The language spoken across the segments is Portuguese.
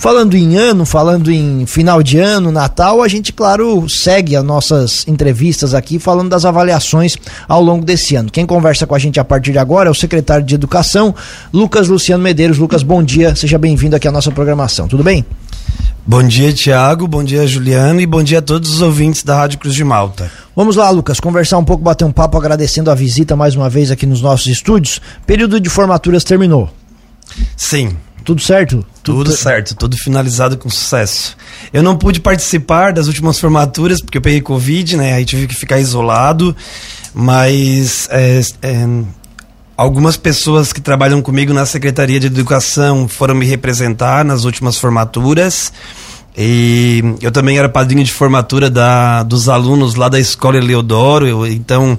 Falando em ano, falando em final de ano, Natal, a gente, claro, segue as nossas entrevistas aqui falando das avaliações ao longo desse ano. Quem conversa com a gente a partir de agora é o secretário de Educação, Lucas Luciano Medeiros. Lucas, bom dia, seja bem-vindo aqui à nossa programação, tudo bem? Bom dia, Tiago. Bom dia, Juliano. E bom dia a todos os ouvintes da Rádio Cruz de Malta. Vamos lá, Lucas, conversar um pouco, bater um papo, agradecendo a visita mais uma vez aqui nos nossos estúdios. Período de formaturas terminou. Sim, tudo certo? Tudo, tudo certo, tudo finalizado com sucesso. Eu não pude participar das últimas formaturas porque eu peguei Covid, né? Aí tive que ficar isolado, mas é, é, algumas pessoas que trabalham comigo na Secretaria de Educação foram me representar nas últimas formaturas. E eu também era padrinho de formatura da, dos alunos lá da Escola Eleodoro, eu, então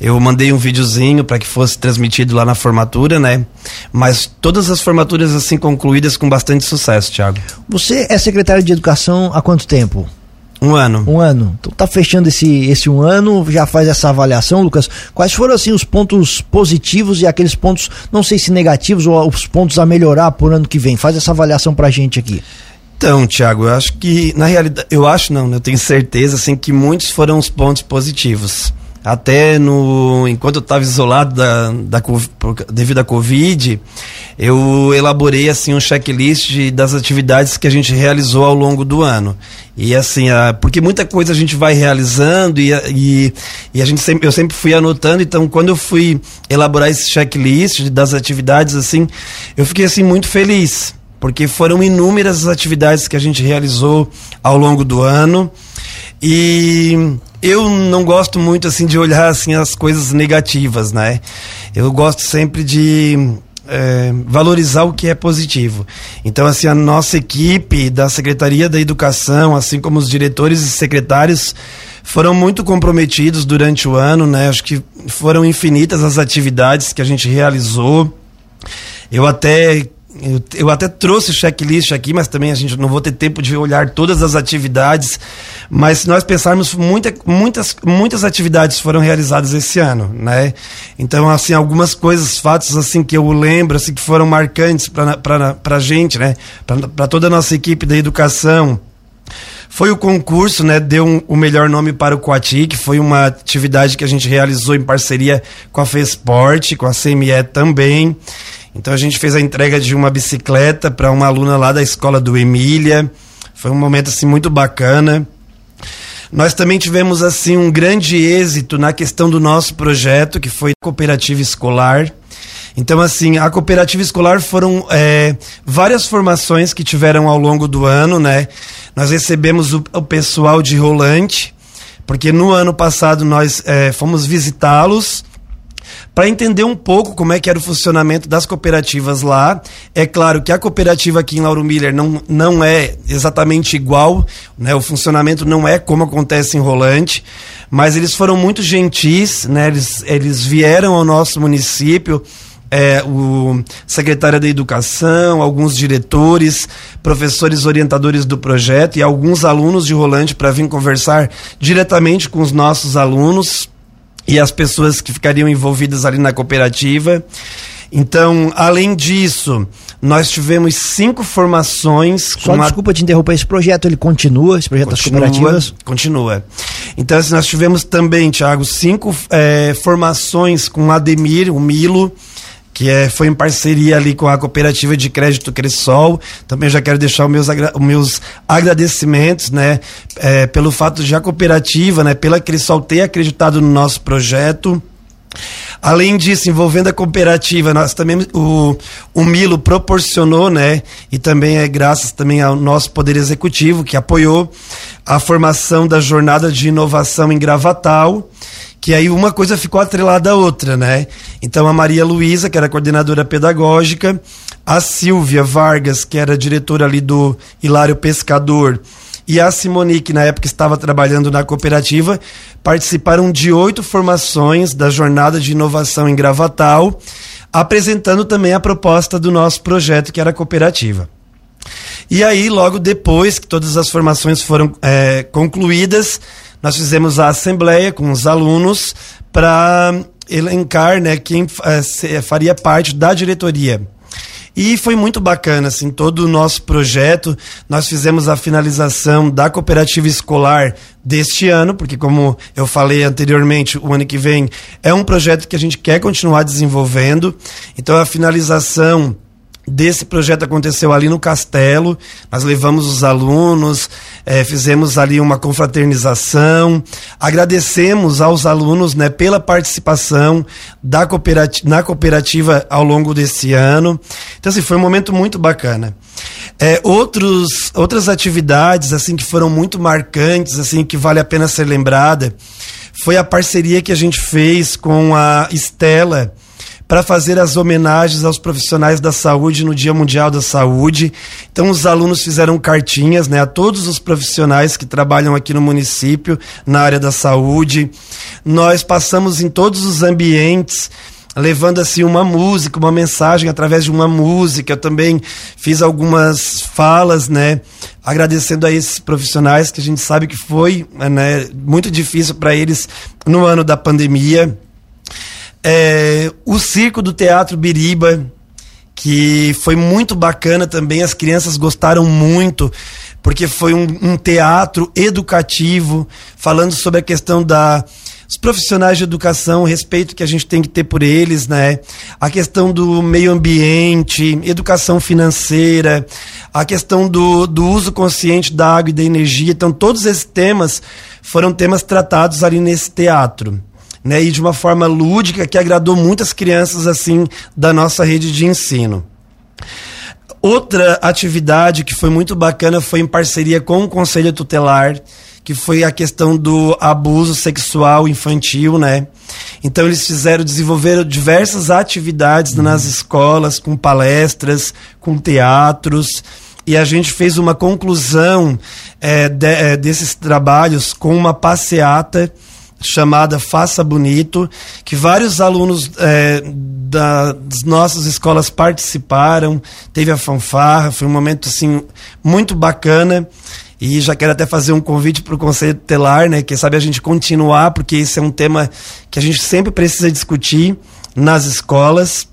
eu mandei um videozinho para que fosse transmitido lá na formatura, né? Mas todas as formaturas assim concluídas com bastante sucesso, Thiago. Você é secretário de Educação há quanto tempo? Um ano. Um ano. Então tá fechando esse, esse um ano, já faz essa avaliação, Lucas. Quais foram assim os pontos positivos e aqueles pontos, não sei se negativos ou os pontos a melhorar por ano que vem? Faz essa avaliação pra gente aqui. Então, Tiago, eu acho que, na realidade, eu acho não, eu tenho certeza, assim, que muitos foram os pontos positivos até no enquanto eu estava isolado da, da, devido à Covid, eu elaborei assim um checklist das atividades que a gente realizou ao longo do ano. E assim, a, porque muita coisa a gente vai realizando e, e, e, a gente sempre, eu sempre fui anotando, então quando eu fui elaborar esse checklist das atividades, assim, eu fiquei assim muito feliz. Porque foram inúmeras as atividades que a gente realizou ao longo do ano. E eu não gosto muito assim de olhar assim as coisas negativas, né? Eu gosto sempre de é, valorizar o que é positivo. Então, assim, a nossa equipe da Secretaria da Educação, assim como os diretores e secretários, foram muito comprometidos durante o ano, né? Acho que foram infinitas as atividades que a gente realizou. Eu até eu, eu até trouxe o checklist aqui, mas também a gente não vou ter tempo de olhar todas as atividades. Mas se nós pensarmos, muita, muitas, muitas atividades foram realizadas esse ano, né? Então, assim, algumas coisas, fatos assim que eu lembro, assim, que foram marcantes para a gente, né? Para toda a nossa equipe da educação. Foi o concurso, né? Deu um, o melhor nome para o Coati, que foi uma atividade que a gente realizou em parceria com a FESPORT, com a CME também. Então a gente fez a entrega de uma bicicleta para uma aluna lá da escola do Emília. Foi um momento assim muito bacana. Nós também tivemos assim um grande êxito na questão do nosso projeto, que foi cooperativa escolar. Então, assim, a cooperativa escolar foram é, várias formações que tiveram ao longo do ano, né? Nós recebemos o, o pessoal de Rolante, porque no ano passado nós é, fomos visitá-los para entender um pouco como é que era o funcionamento das cooperativas lá. É claro que a cooperativa aqui em Lauro Miller não, não é exatamente igual, né? o funcionamento não é como acontece em Rolante, mas eles foram muito gentis, né? eles, eles vieram ao nosso município. É, o secretário da Educação, alguns diretores, professores orientadores do projeto e alguns alunos de Rolante para vir conversar diretamente com os nossos alunos e as pessoas que ficariam envolvidas ali na cooperativa. Então, além disso, nós tivemos cinco formações. Só desculpa te interromper, esse projeto ele continua, esse projeto continua, das cooperativas? Continua. Então, assim, nós tivemos também, Tiago, cinco é, formações com Ademir, o Milo, que é, foi em parceria ali com a Cooperativa de Crédito Cressol. Também já quero deixar os meus, os meus agradecimentos, né, é, pelo fato de a cooperativa, né, pela Cressol ter acreditado no nosso projeto. Além disso, envolvendo a cooperativa, nós também o, o Milo proporcionou, né, e também é graças também ao nosso poder executivo que apoiou a formação da jornada de inovação em Gravatal que aí uma coisa ficou atrelada à outra, né? Então a Maria Luísa, que era coordenadora pedagógica, a Silvia Vargas, que era diretora ali do Hilário Pescador, e a Simone, que na época estava trabalhando na cooperativa, participaram de oito formações da Jornada de Inovação em Gravatal, apresentando também a proposta do nosso projeto, que era a cooperativa. E aí, logo depois que todas as formações foram é, concluídas, nós fizemos a assembleia com os alunos para elencar né, quem é, faria parte da diretoria. E foi muito bacana, assim, todo o nosso projeto. Nós fizemos a finalização da cooperativa escolar deste ano, porque como eu falei anteriormente, o ano que vem é um projeto que a gente quer continuar desenvolvendo. Então a finalização desse projeto aconteceu ali no Castelo. Nós levamos os alunos, é, fizemos ali uma confraternização. Agradecemos aos alunos né, pela participação da na cooperativa ao longo desse ano. Então, assim, foi um momento muito bacana. É, outros, outras atividades assim que foram muito marcantes, assim que vale a pena ser lembrada, foi a parceria que a gente fez com a Estela para fazer as homenagens aos profissionais da saúde no Dia Mundial da Saúde. Então os alunos fizeram cartinhas, né, a todos os profissionais que trabalham aqui no município na área da saúde. Nós passamos em todos os ambientes levando assim uma música, uma mensagem através de uma música. Eu também fiz algumas falas, né, agradecendo a esses profissionais que a gente sabe que foi, né, muito difícil para eles no ano da pandemia. É, o circo do Teatro Biriba, que foi muito bacana também, as crianças gostaram muito, porque foi um, um teatro educativo, falando sobre a questão da os profissionais de educação, o respeito que a gente tem que ter por eles, né? A questão do meio ambiente, educação financeira, a questão do, do uso consciente da água e da energia. Então, todos esses temas foram temas tratados ali nesse teatro né, e de uma forma lúdica que agradou muitas crianças assim da nossa rede de ensino. Outra atividade que foi muito bacana foi em parceria com o Conselho Tutelar, que foi a questão do abuso sexual infantil, né? Então eles fizeram, desenvolveram diversas atividades uhum. nas escolas, com palestras, com teatros, e a gente fez uma conclusão é, de, é, desses trabalhos com uma passeata chamada Faça Bonito, que vários alunos é, da, das nossas escolas participaram, teve a fanfarra, foi um momento assim muito bacana. E já quero até fazer um convite para o Conselho Telar, né? Quem sabe a gente continuar, porque esse é um tema que a gente sempre precisa discutir nas escolas.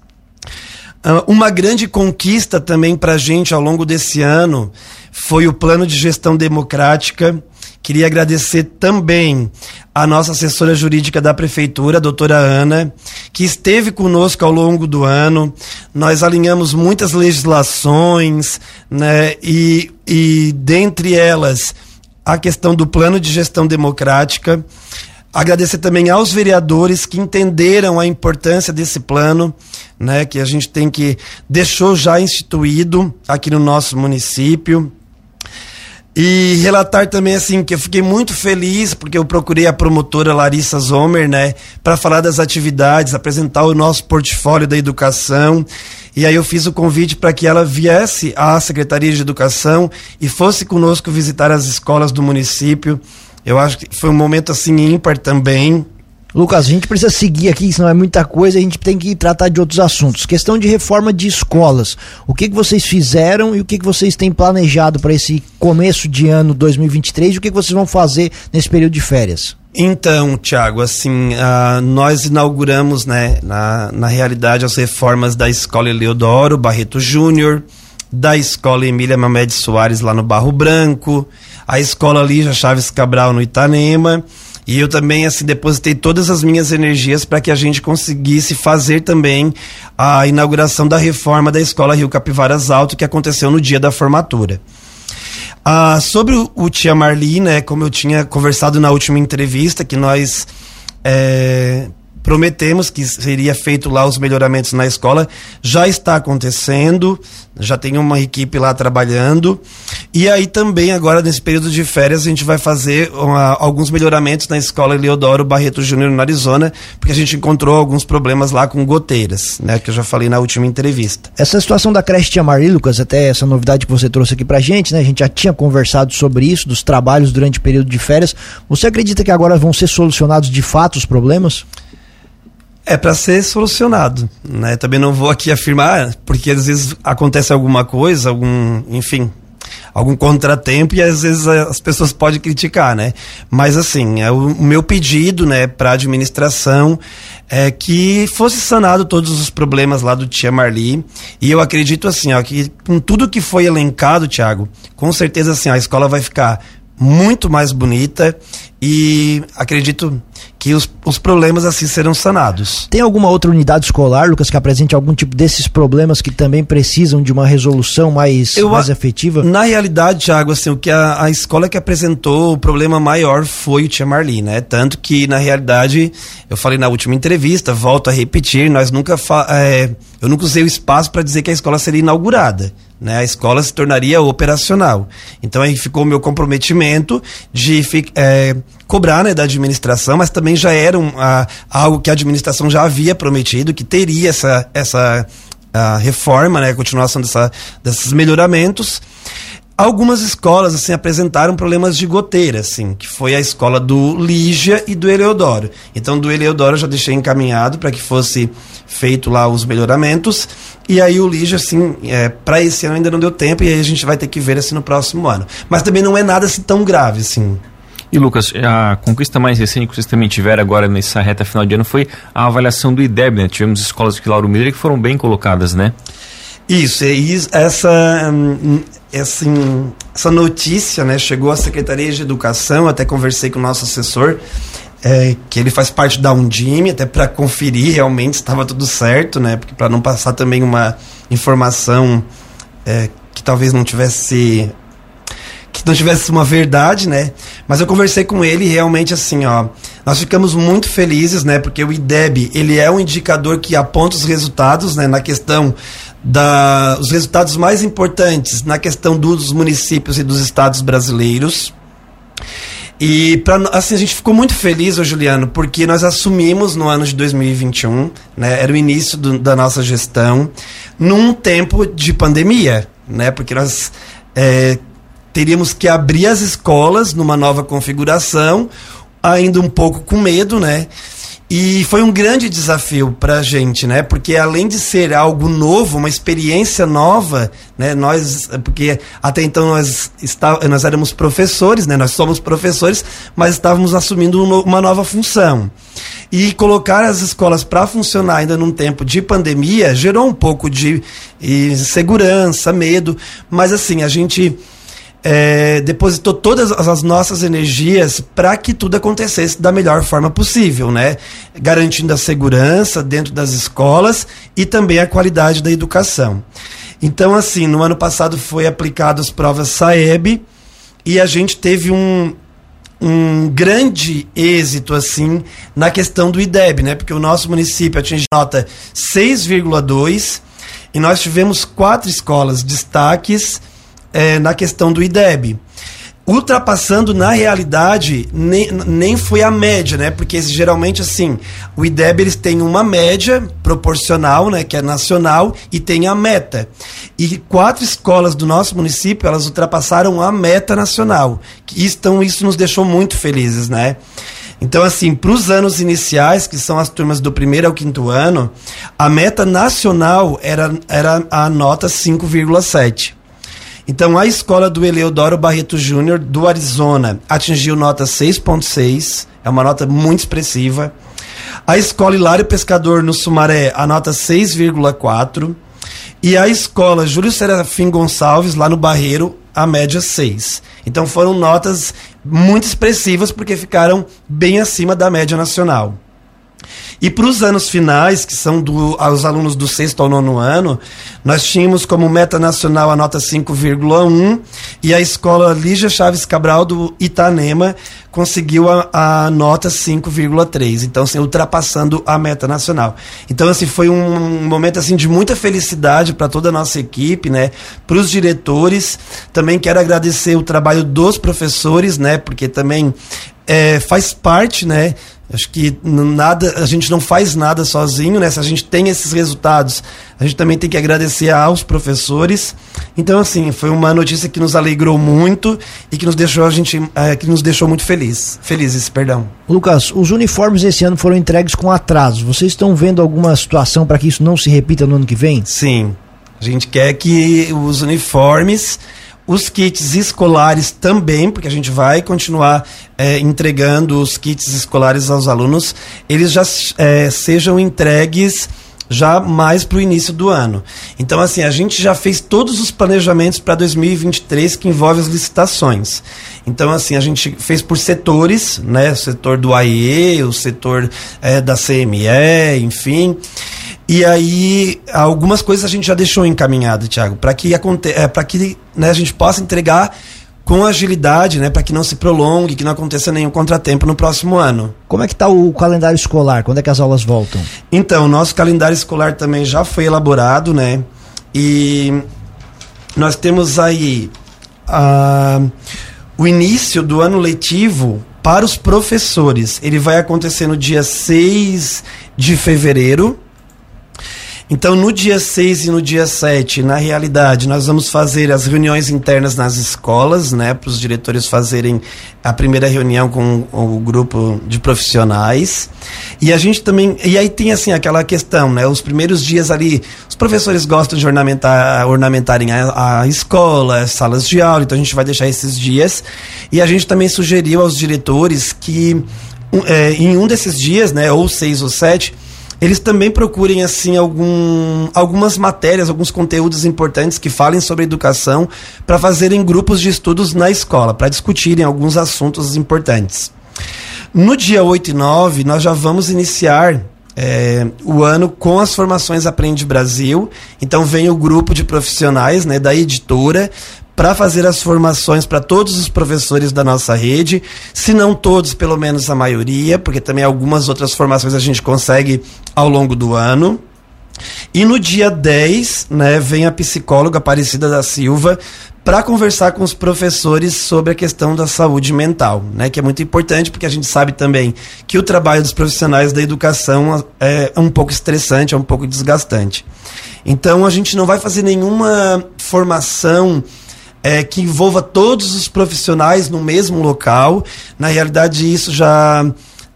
Uh, uma grande conquista também para a gente ao longo desse ano foi o plano de gestão democrática Queria agradecer também a nossa assessora jurídica da prefeitura, a doutora Ana, que esteve conosco ao longo do ano. Nós alinhamos muitas legislações, né? E, e dentre elas, a questão do plano de gestão democrática. Agradecer também aos vereadores que entenderam a importância desse plano, né, que a gente tem que deixou já instituído aqui no nosso município. E relatar também assim que eu fiquei muito feliz porque eu procurei a promotora Larissa Zomer, né, para falar das atividades, apresentar o nosso portfólio da educação. E aí eu fiz o convite para que ela viesse à Secretaria de Educação e fosse conosco visitar as escolas do município. Eu acho que foi um momento assim ímpar também. Lucas, a gente precisa seguir aqui, senão é muita coisa, a gente tem que tratar de outros assuntos. Questão de reforma de escolas. O que, que vocês fizeram e o que, que vocês têm planejado para esse começo de ano 2023 e o que, que vocês vão fazer nesse período de férias? Então, Tiago, assim, uh, nós inauguramos, né, na, na realidade, as reformas da Escola Eleodoro Barreto Júnior, da Escola Emília Mamed Soares lá no Barro Branco, a Escola Lígia Chaves Cabral no Itanema, e eu também, assim, depositei todas as minhas energias para que a gente conseguisse fazer também a inauguração da reforma da Escola Rio Capivaras Alto, que aconteceu no dia da formatura. Ah, sobre o, o Tia Marli, né, como eu tinha conversado na última entrevista, que nós é, prometemos que seria feito lá os melhoramentos na escola, já está acontecendo, já tem uma equipe lá trabalhando. E aí também agora nesse período de férias a gente vai fazer uma, alguns melhoramentos na escola Eleodoro Barreto Júnior no Arizona, porque a gente encontrou alguns problemas lá com goteiras, né, que eu já falei na última entrevista. Essa situação da creche Tia Maria, Lucas, até essa novidade que você trouxe aqui pra gente, né? A gente já tinha conversado sobre isso, dos trabalhos durante o período de férias. Você acredita que agora vão ser solucionados de fato os problemas? É para ser solucionado, né? Também não vou aqui afirmar, porque às vezes acontece alguma coisa, algum, enfim, algum contratempo e às vezes as pessoas podem criticar, né? Mas assim, é o, meu pedido, né, para a administração é que fosse sanado todos os problemas lá do Tia Marli. E eu acredito assim, ó, que com tudo que foi elencado, Tiago, com certeza assim, a escola vai ficar muito mais bonita e acredito que os, os problemas assim serão sanados. Tem alguma outra unidade escolar, Lucas, que apresente algum tipo desses problemas que também precisam de uma resolução mais, Eu, mais efetiva? Na realidade, Thiago, assim, o que a, a escola que apresentou o problema maior foi o Tia Marli, né? Tanto que, na realidade, eu falei na última entrevista, volto a repetir, nós nunca é, eu nunca usei o espaço para dizer que a escola seria inaugurada né, a escola se tornaria operacional. Então aí ficou o meu comprometimento de é, cobrar né, da administração, mas também já era um, a, algo que a administração já havia prometido, que teria essa, essa a reforma, né, a continuação dessa, desses melhoramentos. Algumas escolas assim apresentaram problemas de goteira, assim, que foi a escola do Lígia e do Eleodoro. Então do Eleodoro eu já deixei encaminhado para que fosse feito lá os melhoramentos. E aí o Lígia, assim, é, para esse ano ainda não deu tempo e aí a gente vai ter que ver assim no próximo ano. Mas também não é nada assim tão grave, assim. E Lucas, a conquista mais recente que vocês também tiveram agora nessa reta final de ano foi a avaliação do IDEB, né? Tivemos escolas de Lauro Miller que foram bem colocadas, né? Isso, e essa, hum, essa, essa notícia né, chegou à Secretaria de Educação, até conversei com o nosso assessor, é, que ele faz parte da Undime, até para conferir realmente se estava tudo certo, né? Porque para não passar também uma informação é, que talvez não tivesse que não tivesse uma verdade, né? Mas eu conversei com ele e realmente assim, ó, nós ficamos muito felizes, né? Porque o IDEB, ele é um indicador que aponta os resultados, né? Na questão da os resultados mais importantes na questão dos municípios e dos estados brasileiros. E pra, assim, a gente ficou muito feliz, ô Juliano, porque nós assumimos no ano de 2021, né, era o início do, da nossa gestão, num tempo de pandemia, né, porque nós é, teríamos que abrir as escolas numa nova configuração, ainda um pouco com medo, né, e foi um grande desafio para a gente, né? Porque além de ser algo novo, uma experiência nova, né? Nós, porque até então nós, está, nós éramos professores, né? Nós somos professores, mas estávamos assumindo uma nova função. E colocar as escolas para funcionar ainda num tempo de pandemia gerou um pouco de insegurança, medo, mas assim, a gente é, depositou todas as nossas energias para que tudo acontecesse da melhor forma possível, né? Garantindo a segurança dentro das escolas e também a qualidade da educação. Então, assim, no ano passado foi aplicado as provas Saeb e a gente teve um, um grande êxito assim na questão do IDEB, né? Porque o nosso município atinge nota 6,2 e nós tivemos quatro escolas destaques é, na questão do IDEB. Ultrapassando, na realidade, nem, nem foi a média, né? Porque geralmente, assim, o IDEB eles têm uma média proporcional, né? Que é nacional, e tem a meta. E quatro escolas do nosso município, elas ultrapassaram a meta nacional. Então, isso nos deixou muito felizes, né? Então, assim, para os anos iniciais, que são as turmas do primeiro ao quinto ano, a meta nacional era, era a nota 5,7. Então, a escola do Eleodoro Barreto Júnior, do Arizona, atingiu nota 6,6, é uma nota muito expressiva. A escola Hilário Pescador, no Sumaré, a nota 6,4. E a escola Júlio Serafim Gonçalves, lá no Barreiro, a média 6. Então foram notas muito expressivas porque ficaram bem acima da média nacional. E para os anos finais, que são do, aos alunos do sexto ao nono ano, nós tínhamos como meta nacional a nota 5,1 e a escola Lígia Chaves Cabral do Itanema conseguiu a, a nota 5,3. Então, assim, ultrapassando a meta nacional. Então, assim, foi um, um momento assim de muita felicidade para toda a nossa equipe, né? Para os diretores. Também quero agradecer o trabalho dos professores, né? Porque também é, faz parte, né? Acho que nada, a gente não faz nada sozinho, né? Se a gente tem esses resultados, a gente também tem que agradecer aos professores. Então, assim, foi uma notícia que nos alegrou muito e que nos deixou a gente, é, que nos deixou muito feliz, felizes, perdão. Lucas, os uniformes esse ano foram entregues com atraso. Vocês estão vendo alguma situação para que isso não se repita no ano que vem? Sim. A gente quer que os uniformes Os kits escolares também, porque a gente vai continuar é, entregando os kits escolares aos alunos, eles já é, sejam entregues já mais para o início do ano. Então, assim, a gente já fez todos os planejamentos para 2023 que envolve as licitações. Então, assim, a gente fez por setores, né? O setor do AIE, o setor é, da CME, enfim. E aí, algumas coisas a gente já deixou encaminhado, Tiago, para que, aconte é, que né, a gente possa entregar com agilidade, né, para que não se prolongue, que não aconteça nenhum contratempo no próximo ano. Como é que está o calendário escolar? Quando é que as aulas voltam? Então, o nosso calendário escolar também já foi elaborado, né? E nós temos aí uh, o início do ano letivo para os professores. Ele vai acontecer no dia 6 de fevereiro, então, no dia 6 e no dia 7, na realidade, nós vamos fazer as reuniões internas nas escolas, né, para os diretores fazerem a primeira reunião com o grupo de profissionais. E a gente também. E aí tem assim aquela questão, né? Os primeiros dias ali, os professores gostam de ornamentar, ornamentarem a, a escola, as salas de aula, então a gente vai deixar esses dias. E a gente também sugeriu aos diretores que é, em um desses dias, né, ou seis ou sete, eles também procurem assim algum, algumas matérias, alguns conteúdos importantes que falem sobre educação para fazerem grupos de estudos na escola, para discutirem alguns assuntos importantes. No dia 8 e 9, nós já vamos iniciar é, o ano com as formações Aprende Brasil. Então vem o grupo de profissionais né, da editora para fazer as formações para todos os professores da nossa rede, se não todos, pelo menos a maioria, porque também algumas outras formações a gente consegue ao longo do ano. E no dia 10, né, vem a psicóloga Aparecida da Silva para conversar com os professores sobre a questão da saúde mental, né, que é muito importante porque a gente sabe também que o trabalho dos profissionais da educação é um pouco estressante, é um pouco desgastante. Então a gente não vai fazer nenhuma formação é, que envolva todos os profissionais no mesmo local. Na realidade, isso já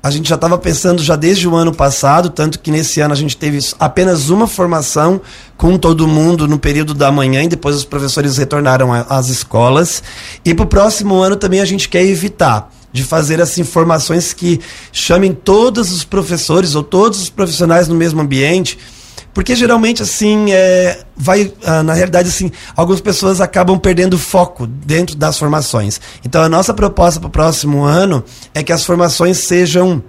a gente já estava pensando já desde o ano passado, tanto que nesse ano a gente teve apenas uma formação com todo mundo no período da manhã e depois os professores retornaram às escolas. E para o próximo ano também a gente quer evitar de fazer assim formações que chamem todos os professores ou todos os profissionais no mesmo ambiente porque geralmente, assim, é, vai, ah, na realidade, assim, algumas pessoas acabam perdendo foco dentro das formações. Então, a nossa proposta para o próximo ano é que as formações sejam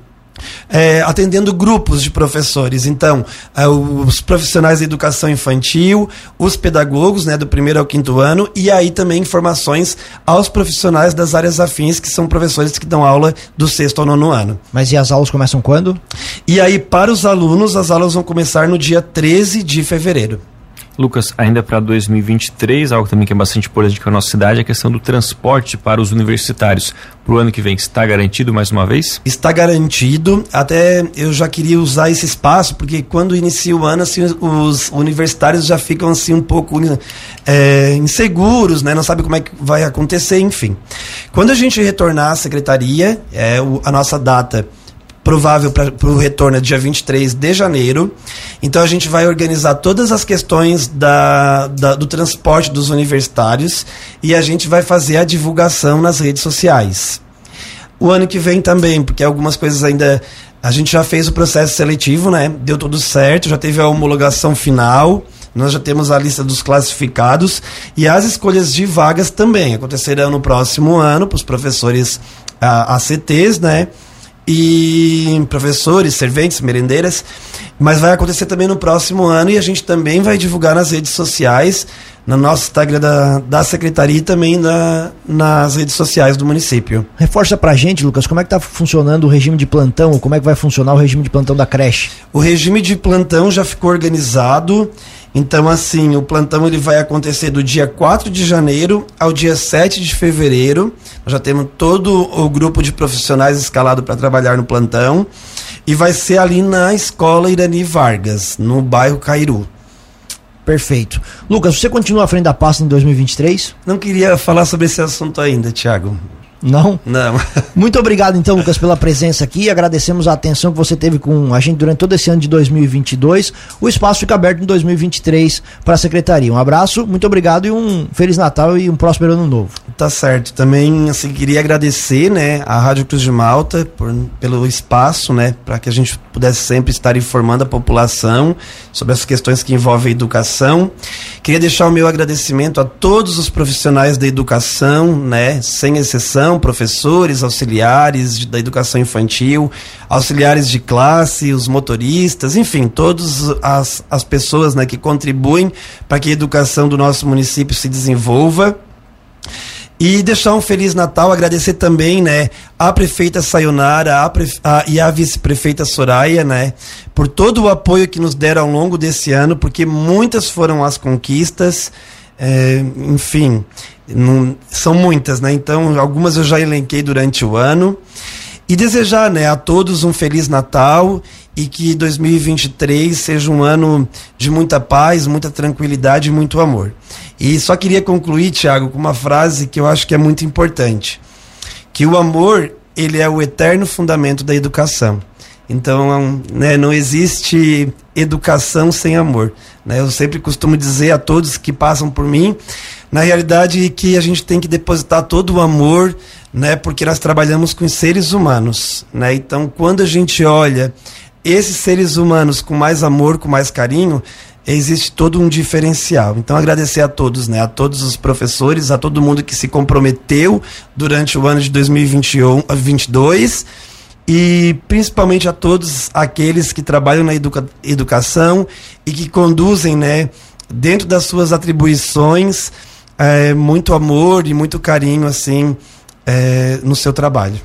é, atendendo grupos de professores. Então, é, os profissionais da educação infantil, os pedagogos, né, do primeiro ao quinto ano, e aí também informações aos profissionais das áreas afins, que são professores que dão aula do sexto ao nono ano. Mas e as aulas começam quando? E aí, para os alunos, as aulas vão começar no dia 13 de fevereiro. Lucas, ainda para 2023, algo também que é bastante importante para a nossa cidade, é a questão do transporte para os universitários. Para o ano que vem, está garantido mais uma vez? Está garantido. Até eu já queria usar esse espaço, porque quando inicia o ano, assim, os universitários já ficam assim um pouco é, inseguros, né? não sabem como é que vai acontecer, enfim. Quando a gente retornar à secretaria, é, a nossa data provável para o retorno é dia 23 de janeiro. Então a gente vai organizar todas as questões da, da, do transporte dos universitários e a gente vai fazer a divulgação nas redes sociais. O ano que vem também, porque algumas coisas ainda. A gente já fez o processo seletivo, né? Deu tudo certo, já teve a homologação final. Nós já temos a lista dos classificados e as escolhas de vagas também acontecerão no próximo ano para os professores a, ACTs, né? E professores, serventes, merendeiras, mas vai acontecer também no próximo ano e a gente também vai divulgar nas redes sociais, no nosso Instagram da, da Secretaria e também na, nas redes sociais do município. Reforça pra gente, Lucas, como é que tá funcionando o regime de plantão, como é que vai funcionar o regime de plantão da creche? O regime de plantão já ficou organizado então, assim, o plantão ele vai acontecer do dia 4 de janeiro ao dia 7 de fevereiro. Nós já temos todo o grupo de profissionais escalado para trabalhar no plantão. E vai ser ali na escola Irani Vargas, no bairro Cairu. Perfeito. Lucas, você continua à frente da pasta em 2023? Não queria falar sobre esse assunto ainda, Tiago. Não? Não. Muito obrigado, então, Lucas, pela presença aqui. Agradecemos a atenção que você teve com a gente durante todo esse ano de 2022. O espaço fica aberto em 2023 para a secretaria. Um abraço, muito obrigado e um Feliz Natal e um próspero Ano Novo. Tá certo. Também assim, queria agradecer né, a Rádio Cruz de Malta por, pelo espaço, né, para que a gente pudesse sempre estar informando a população sobre as questões que envolvem a educação. Queria deixar o meu agradecimento a todos os profissionais da educação, né, sem exceção professores, auxiliares da educação infantil, auxiliares de classe, os motoristas, enfim, todas as, as pessoas né, que contribuem para que a educação do nosso município se desenvolva. E deixar um Feliz Natal, agradecer também, né, a prefeita Sayonara a a, e a vice-prefeita Soraya, né, por todo o apoio que nos deram ao longo desse ano, porque muitas foram as conquistas, é, enfim, não, são muitas, né? Então, algumas eu já elenquei durante o ano. E desejar né, a todos um Feliz Natal e que 2023 seja um ano de muita paz, muita tranquilidade e muito amor. E só queria concluir, Tiago, com uma frase que eu acho que é muito importante. Que o amor, ele é o eterno fundamento da educação. Então, né, não existe educação sem amor. Né? Eu sempre costumo dizer a todos que passam por mim na realidade que a gente tem que depositar todo o amor, né, porque nós trabalhamos com seres humanos, né? Então, quando a gente olha esses seres humanos com mais amor, com mais carinho, existe todo um diferencial. Então, agradecer a todos, né? A todos os professores, a todo mundo que se comprometeu durante o ano de 2021, 2022 e principalmente a todos aqueles que trabalham na educa educação e que conduzem, né, dentro das suas atribuições, é, muito amor e muito carinho assim é, no seu trabalho.